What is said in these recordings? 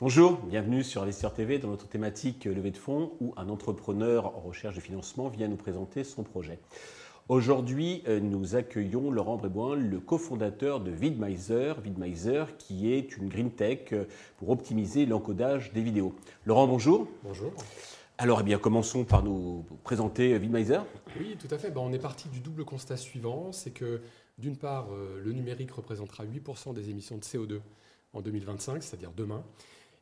Bonjour, bienvenue sur Investir TV dans notre thématique levée de fonds où un entrepreneur en recherche de financement vient nous présenter son projet. Aujourd'hui, euh, nous accueillons Laurent Bréboin, le cofondateur de Vidmiser, Vidmiser qui est une green tech euh, pour optimiser l'encodage des vidéos. Laurent, bonjour. Bonjour. Alors, eh bien, commençons par nous présenter Vidmiser. Oui, tout à fait. Ben, on est parti du double constat suivant, c'est que d'une part, euh, le numérique représentera 8% des émissions de CO2 en 2025, c'est-à-dire demain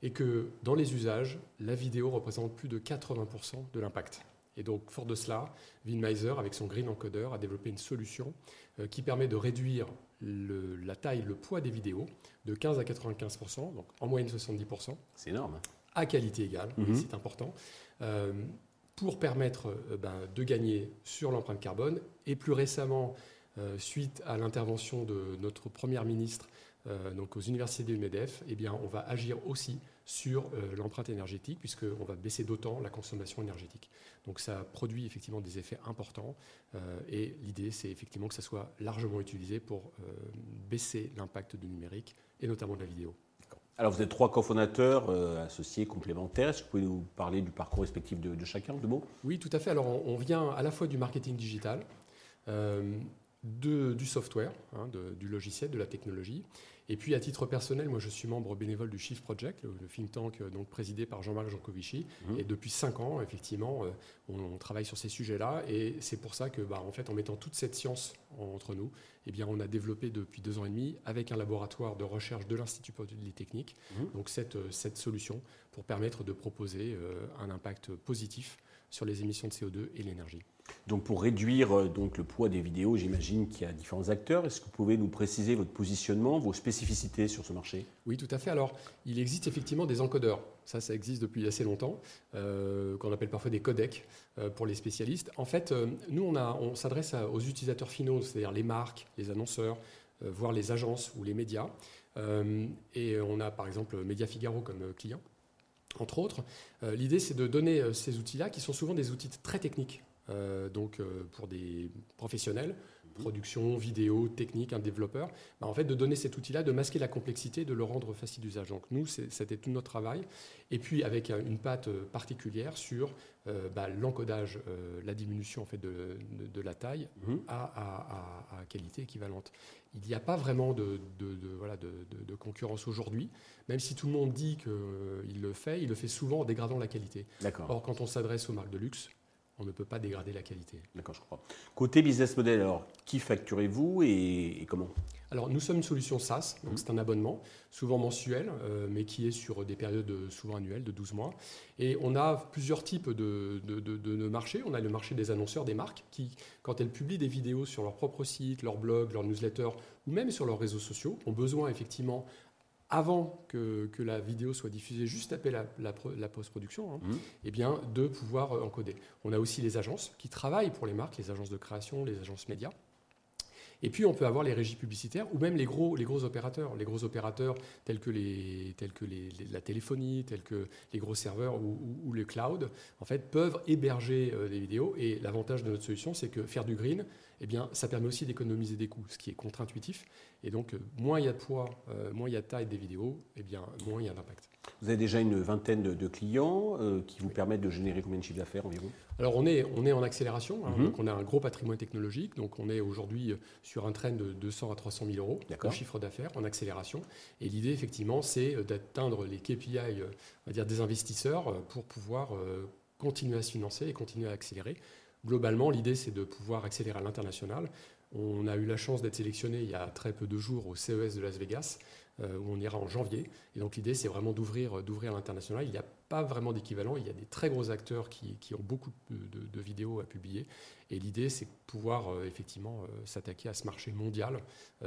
et que dans les usages, la vidéo représente plus de 80% de l'impact. Et donc, fort de cela, Vinmiser, avec son Green Encoder, a développé une solution euh, qui permet de réduire la taille, le poids des vidéos de 15 à 95%, donc en moyenne 70%. C'est énorme. À qualité égale, mhm. c'est important, euh, pour permettre euh, ben, de gagner sur l'empreinte carbone. Et plus récemment, suite à l'intervention de notre première ministre euh, donc aux universités du MEDEF, eh bien, on va agir aussi sur euh, l'empreinte énergétique, puisqu'on va baisser d'autant la consommation énergétique. Donc ça produit effectivement des effets importants, euh, et l'idée, c'est effectivement que ça soit largement utilisé pour baisser l'impact du numérique, et notamment de la vidéo. Alors vous êtes trois cofondateurs associés complémentaires. Est-ce que vous pouvez nous parler du parcours respectif de, chacun, de mots? Oui, tout à fait. Alors on, vient à la fois du marketing digital, du software, hein, du logiciel, de la technologie, et puis, à titre personnel, moi, je suis membre bénévole du Shift Project, le, think tank euh, donc, présidé par Jean-Marc Jancovici. Mhm. Et depuis cinq ans, effectivement, euh, on, travaille sur ces sujets-là. Et c'est pour ça que, bah, en fait, en mettant toute cette science entre nous, eh bien, on a développé depuis deux ans et demi, avec un laboratoire de recherche de l'Institut Polytechnique, mhm. donc cette, euh, cette solution pour permettre de proposer un impact positif sur les émissions de CO2 et l'énergie. Donc pour réduire euh, donc le poids des vidéos, j'imagine qu'il y a différents acteurs. Est-ce que vous pouvez nous préciser votre positionnement, vos spécificités sur ce marché? Oui, tout à fait. Alors, il existe effectivement des encodeurs. Ça, ça existe depuis assez longtemps, euh, qu'on appelle parfois des codecs euh, pour les spécialistes. En fait, nous, on, on s'adresse aux utilisateurs finaux, c'est-à-dire les marques, les annonceurs, voire les agences ou les médias. et on a par exemple Média Figaro comme client entre autres. L'idée, c'est de donner ces outils-là, qui sont souvent des outils très techniques. Euh, donc euh, pour des professionnels, production, vidéo, technique, un développeur, bah, en fait de donner cet outil-là, de masquer la complexité, de le rendre facile d'usage. Donc nous, c'était tout notre travail. Et puis avec une patte particulière sur euh, bah, l'encodage, la diminution en fait de, la taille mhm. à, qualité équivalente. Il n'y a pas vraiment de, voilà, de concurrence aujourd'hui, même si tout le monde dit qu'il le fait, il le fait souvent en dégradant la qualité. Or, quand on s'adresse aux marques de luxe, on ne peut pas dégrader la qualité. D'accord, je crois. Côté business model, alors, qui facturez-vous et, comment? Alors, nous sommes une solution SaaS, donc mhm. c'est un abonnement, souvent mensuel, euh, mais qui est sur des périodes souvent annuelles de 12 mois. Et on a plusieurs types de, de, de, marchés. On a le marché des annonceurs, des marques, qui, quand elles publient des vidéos sur leur propre site, leur blog, leur newsletter, ou même sur leurs réseaux sociaux, ont besoin effectivement avant que, la vidéo soit diffusée, juste après la, post-production, hein, mmh. eh bien, de pouvoir euh, encoder. On a aussi les agences qui travaillent pour les marques, les agences de création, les agences médias. Et puis, on peut avoir les régies publicitaires ou même les gros, les gros opérateurs. Les gros opérateurs tels que, les, tels que la téléphonie, tels que les gros serveurs ou, ou, le cloud, en fait, peuvent héberger euh, des vidéos. Et l'avantage de notre solution, c'est que faire du green, eh bien, ça permet aussi d'économiser des coûts, ce qui est contre-intuitif. Et donc, euh, moins il y a de poids, euh, moins il y a de taille des vidéos, eh bien, moins il y a d'impact. Vous avez déjà une vingtaine de, clients euh, qui vous permettent de générer combien de chiffres d'affaires environ? Alors, on est, on est en accélération. Hein, mhm. donc on a un gros patrimoine technologique. Donc, on est aujourd'hui sur un train de 200 à 300 000 euros de chiffre d'affaires en accélération. Et l'idée, effectivement, c'est d'atteindre les KPI on va dire, des investisseurs pour pouvoir continuer à se financer et continuer à accélérer. Globalement, l'idée, c'est de pouvoir accélérer à l'international. On a eu la chance d'être sélectionné il y a très peu de jours au CES de Las Vegas, euh, où on ira en janvier. Et donc l'idée, c'est vraiment d'ouvrir, d'ouvrir l'international. Il n'y a pas vraiment d'équivalent. Il y a des très gros acteurs qui, ont beaucoup de, vidéos à publier. Et l'idée, c'est de pouvoir euh, effectivement euh, s'attaquer à ce marché mondial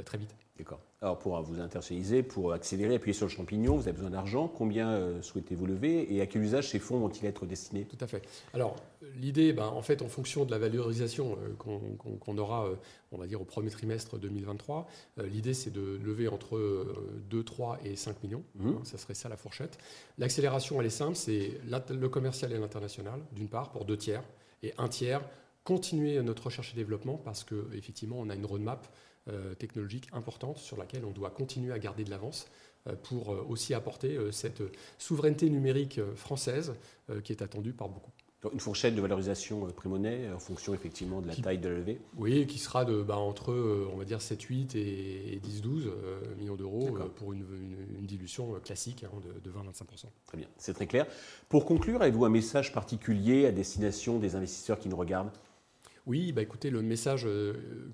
très vite. D'accord. Alors pour vous internationaliser, pour accélérer, appuyer sur le champignon, vous avez besoin d'argent. Combien souhaitez-vous lever et à quel usage ces fonds vont-ils être destinés? Tout à fait. Alors l'idée, ben, en fait, en fonction de la valorisation qu'on aura, on va dire au premier trimestre 2023, l'idée c'est de lever entre 2, 3 et 5 millions. Mmh. ça serait ça la fourchette. L'accélération, elle est simple, c'est le commercial et l'international, d'une part, pour deux tiers, et un tiers continuer notre recherche et développement parce qu'effectivement, on a une roadmap technologique importante sur laquelle on doit continuer à garder de l'avance pour aussi apporter cette souveraineté numérique française qui est attendue par beaucoup. Une fourchette de valorisation euh, pré-monnaie euh, en fonction effectivement de la taille de la levée Oui, qui sera de, bah, entre euh, on va dire 7, 8 et 10, 12 millions d'euros pour une, dilution classique hein, de, 20-25%. Très bien, c'est très clair. Pour conclure, avez-vous un message particulier à destination des investisseurs qui nous regardent? Oui, bah écoutez, le message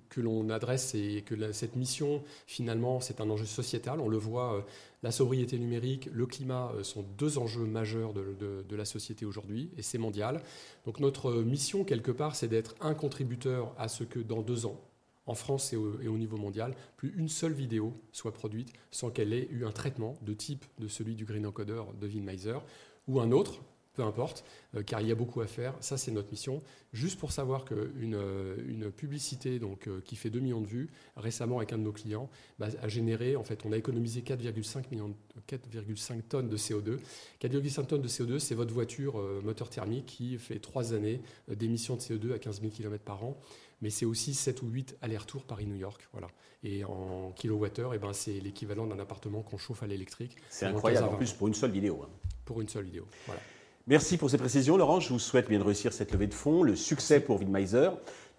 que l'on adresse, c'est que cette mission, finalement, c'est un enjeu sociétal. On le voit la sobriété numérique, le climat euh, sont deux enjeux majeurs de, la société aujourd'hui et c'est mondial. Donc notre mission, quelque part, c'est d'être un contributeur à ce que dans deux ans, en France et au, niveau mondial, plus une seule vidéo soit produite sans qu'elle ait eu un traitement de type de celui du Green Encoder de Vinmeiser ou un autre, peu importe, euh, car il y a beaucoup à faire. Ça, c'est notre mission. Juste pour savoir qu'une euh, une publicité donc, euh, qui fait 2 millions de vues, récemment avec un de nos clients, bah, a généré, en fait, on a économisé 4,5 tonnes de CO2. 4,5 tonnes de CO2, c'est votre voiture moteur thermique qui fait 3 années d'émissions de CO2 à 15 000 km par an. Mais c'est aussi 7 ou 8 allers-retours Paris-New York. Voilà. Et en kilowattheure, eh ben, c'est l'équivalent d'un appartement qu'on chauffe à l'électrique. C'est incroyable, en plus pour une seule vidéo. Hein. Pour une seule vidéo, voilà. Merci pour ces précisions, Laurent. Je vous souhaite bien de réussir cette levée de fonds, le succès pour Vidmeiser.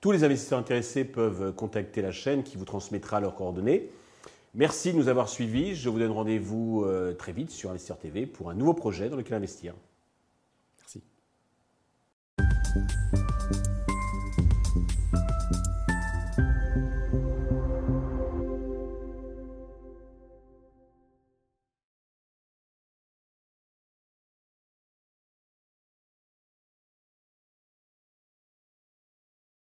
Tous les investisseurs intéressés peuvent contacter la chaîne qui vous transmettra leurs coordonnées. Merci de nous avoir suivis. Je vous donne rendez-vous euh, très vite sur Investir TV pour un nouveau projet dans lequel investir.